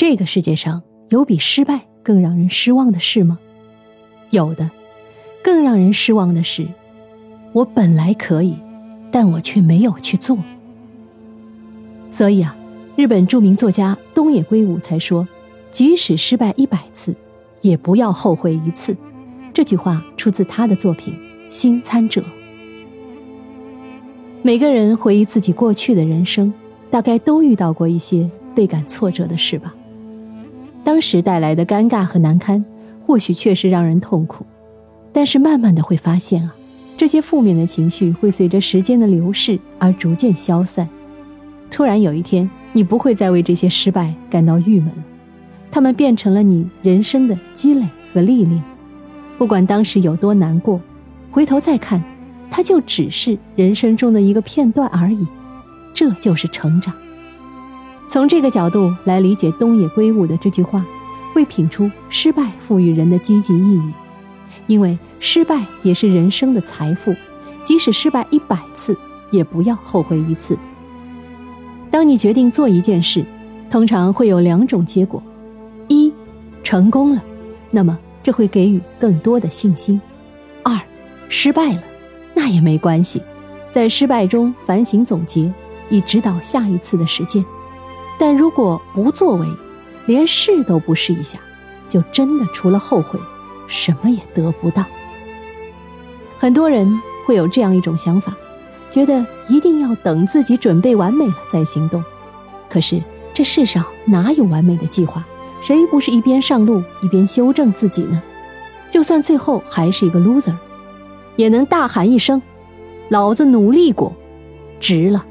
这个世界上有比失败更让人失望的事吗？有的。更让人失望的是，我本来可以，但我却没有去做。所以啊，日本著名作家东野圭吾才说：“即使失败一百次，也不要后悔一次。”这句话出自他的作品《新参者》。每个人回忆自己过去的人生，大概都遇到过一些倍感挫折的事吧。当时带来的尴尬和难堪，或许确实让人痛苦。但是慢慢的会发现啊，这些负面的情绪会随着时间的流逝而逐渐消散。突然有一天，你不会再为这些失败感到郁闷了，他们变成了你人生的积累和历练。不管当时有多难过，回头再看，它就只是人生中的一个片段而已。这就是成长。从这个角度来理解东野圭吾的这句话，会品出失败赋予人的积极意义。因为失败也是人生的财富，即使失败一百次，也不要后悔一次。当你决定做一件事，通常会有两种结果：一，成功了，那么这会给予更多的信心；二，失败了，那也没关系，在失败中反省总结，以指导下一次的实践。但如果不作为，连试都不试一下，就真的除了后悔。什么也得不到。很多人会有这样一种想法，觉得一定要等自己准备完美了再行动。可是这世上哪有完美的计划？谁不是一边上路一边修正自己呢？就算最后还是一个 loser，也能大喊一声：“老子努力过，值了。”